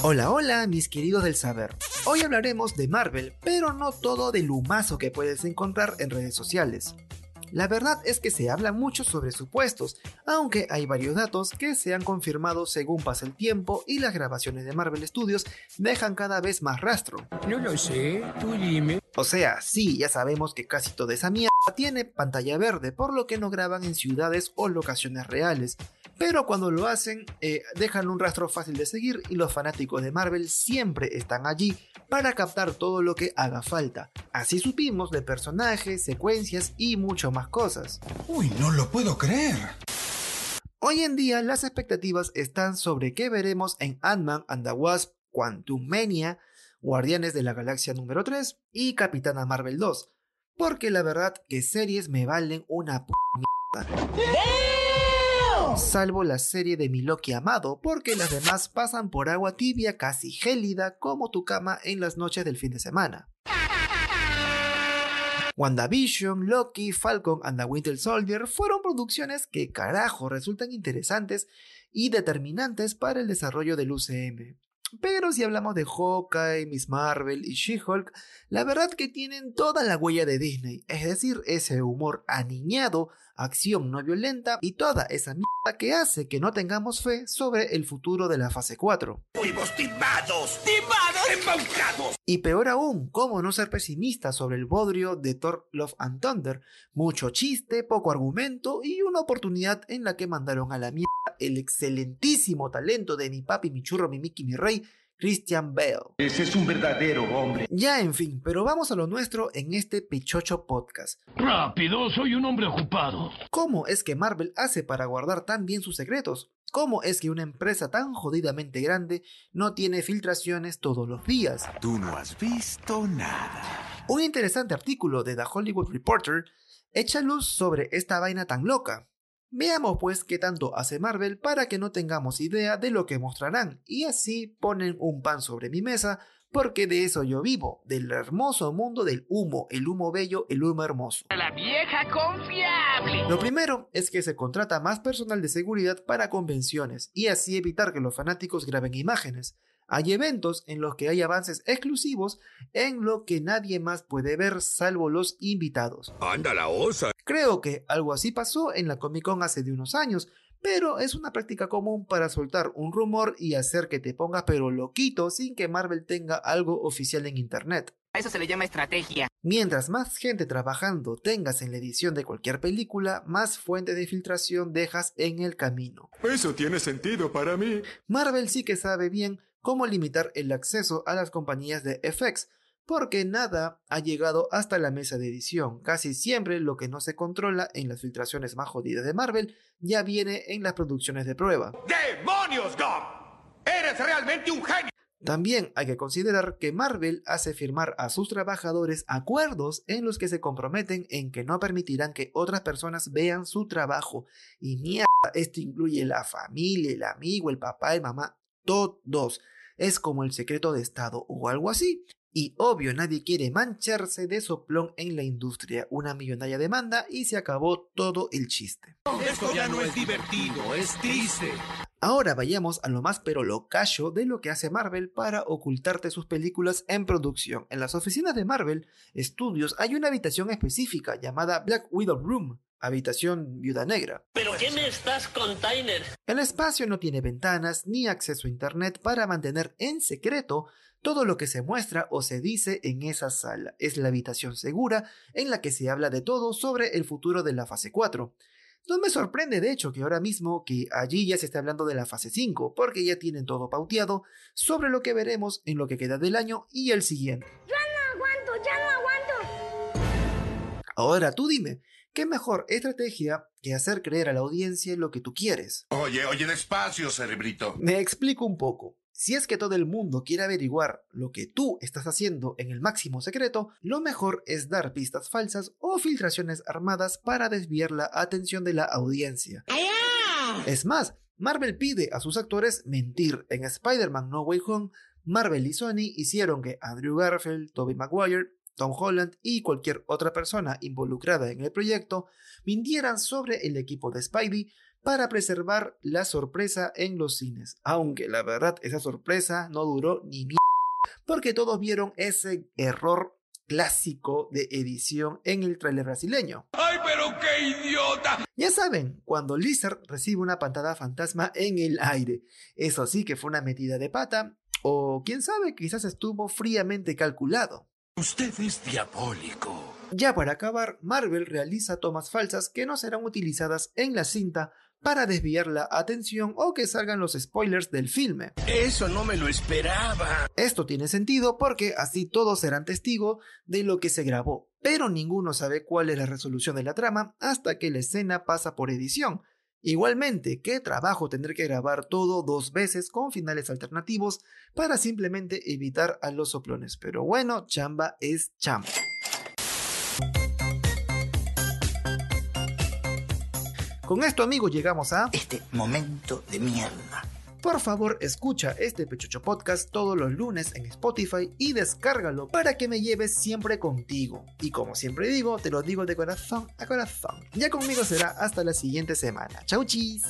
Hola, hola, mis queridos del saber. Hoy hablaremos de Marvel, pero no todo del humazo que puedes encontrar en redes sociales. La verdad es que se habla mucho sobre supuestos, aunque hay varios datos que se han confirmado según pasa el tiempo y las grabaciones de Marvel Studios dejan cada vez más rastro. No lo sé, tú dime. O sea, sí, ya sabemos que casi toda esa mierda tiene pantalla verde, por lo que no graban en ciudades o locaciones reales. Pero cuando lo hacen, eh, dejan un rastro fácil de seguir y los fanáticos de Marvel siempre están allí para captar todo lo que haga falta. Así supimos de personajes, secuencias y mucho más cosas. Uy, no lo puedo creer. Hoy en día las expectativas están sobre qué veremos en Ant-Man and the Wasp, Quantum Mania, Guardianes de la Galaxia número 3 y Capitana Marvel 2. Porque la verdad que series me valen una p Salvo la serie de mi Loki amado, porque las demás pasan por agua tibia casi gélida como tu cama en las noches del fin de semana. WandaVision, Loki, Falcon and the Winter Soldier fueron producciones que carajo resultan interesantes y determinantes para el desarrollo del UCM. Pero si hablamos de Hawkeye, Miss Marvel y She-Hulk, la verdad que tienen toda la huella de Disney, es decir, ese humor aniñado, acción no violenta y toda esa mierda que hace que no tengamos fe sobre el futuro de la fase 4. ¡Fuimos timados! ¡Timados! ¡Embaucados! Y peor aún, cómo no ser pesimista sobre el bodrio de Thor Love and Thunder. Mucho chiste, poco argumento y una oportunidad en la que mandaron a la mierda el excelentísimo talento de mi papi, mi churro, mi Mickey, mi rey, Christian Bale. Ese es un verdadero hombre. Ya, en fin, pero vamos a lo nuestro en este Pichocho Podcast. Rápido, soy un hombre ocupado. ¿Cómo es que Marvel hace para guardar tan bien sus secretos? ¿Cómo es que una empresa tan jodidamente grande no tiene filtraciones todos los días? Tú no has visto nada. Un interesante artículo de The Hollywood Reporter echa luz sobre esta vaina tan loca. Veamos pues qué tanto hace Marvel para que no tengamos idea de lo que mostrarán y así ponen un pan sobre mi mesa porque de eso yo vivo, del hermoso mundo del humo, el humo bello, el humo hermoso. La vieja confiable. Lo primero es que se contrata más personal de seguridad para convenciones y así evitar que los fanáticos graben imágenes. Hay eventos en los que hay avances exclusivos en lo que nadie más puede ver salvo los invitados. Anda la osa. Creo que algo así pasó en la Comic Con hace de unos años, pero es una práctica común para soltar un rumor y hacer que te pongas pero loquito sin que Marvel tenga algo oficial en internet. A eso se le llama estrategia. Mientras más gente trabajando tengas en la edición de cualquier película, más fuentes de filtración dejas en el camino. Eso tiene sentido para mí. Marvel sí que sabe bien cómo limitar el acceso a las compañías de FX, porque nada ha llegado hasta la mesa de edición. Casi siempre lo que no se controla en las filtraciones más jodidas de Marvel ya viene en las producciones de prueba. ¡Demonios, Dom! ¡Eres realmente un genio! También hay que considerar que Marvel hace firmar a sus trabajadores acuerdos en los que se comprometen en que no permitirán que otras personas vean su trabajo. Y mierda, esto incluye la familia, el amigo, el papá, el mamá, todos. Es como el secreto de Estado o algo así. Y obvio, nadie quiere mancharse de soplón en la industria. Una millonaria demanda y se acabó todo el chiste. Esto ya no es divertido, es triste. Ahora vayamos a lo más pero lo callo de lo que hace Marvel para ocultarte sus películas en producción. En las oficinas de Marvel Studios hay una habitación específica llamada Black Widow Room, habitación viuda negra. ¿Pero qué me estás container? El espacio no tiene ventanas ni acceso a internet para mantener en secreto todo lo que se muestra o se dice en esa sala. Es la habitación segura en la que se habla de todo sobre el futuro de la fase 4. No me sorprende de hecho que ahora mismo que allí ya se esté hablando de la fase 5, porque ya tienen todo pauteado sobre lo que veremos en lo que queda del año y el siguiente. Ya no aguanto, ya no aguanto. Ahora tú dime, ¿qué mejor estrategia que hacer creer a la audiencia lo que tú quieres? Oye, oye, despacio, cerebrito. Me explico un poco. Si es que todo el mundo quiere averiguar lo que tú estás haciendo en el máximo secreto, lo mejor es dar pistas falsas o filtraciones armadas para desviar la atención de la audiencia. Es más, Marvel pide a sus actores mentir. En Spider-Man No Way Home, Marvel y Sony hicieron que Andrew Garfield, Tobey Maguire, Tom Holland y cualquier otra persona involucrada en el proyecto mintieran sobre el equipo de Spidey para preservar la sorpresa en los cines. Aunque la verdad esa sorpresa no duró ni mierda, porque todos vieron ese error clásico de edición en el trailer brasileño. ¡Ay, pero qué idiota! Ya saben, cuando Lizard recibe una pantada fantasma en el aire. Eso sí que fue una metida de pata, o quién sabe, quizás estuvo fríamente calculado. Usted es diabólico. Ya para acabar, Marvel realiza tomas falsas que no serán utilizadas en la cinta para desviar la atención o que salgan los spoilers del filme. Eso no me lo esperaba. Esto tiene sentido porque así todos serán testigos de lo que se grabó, pero ninguno sabe cuál es la resolución de la trama hasta que la escena pasa por edición. Igualmente, qué trabajo tener que grabar todo dos veces con finales alternativos para simplemente evitar a los soplones. Pero bueno, chamba es chamba. Con esto amigos llegamos a... Este momento de mierda. Por favor, escucha este Pechocho Podcast todos los lunes en Spotify y descárgalo para que me lleves siempre contigo. Y como siempre digo, te lo digo de corazón a corazón. Ya conmigo será hasta la siguiente semana. Chau chis.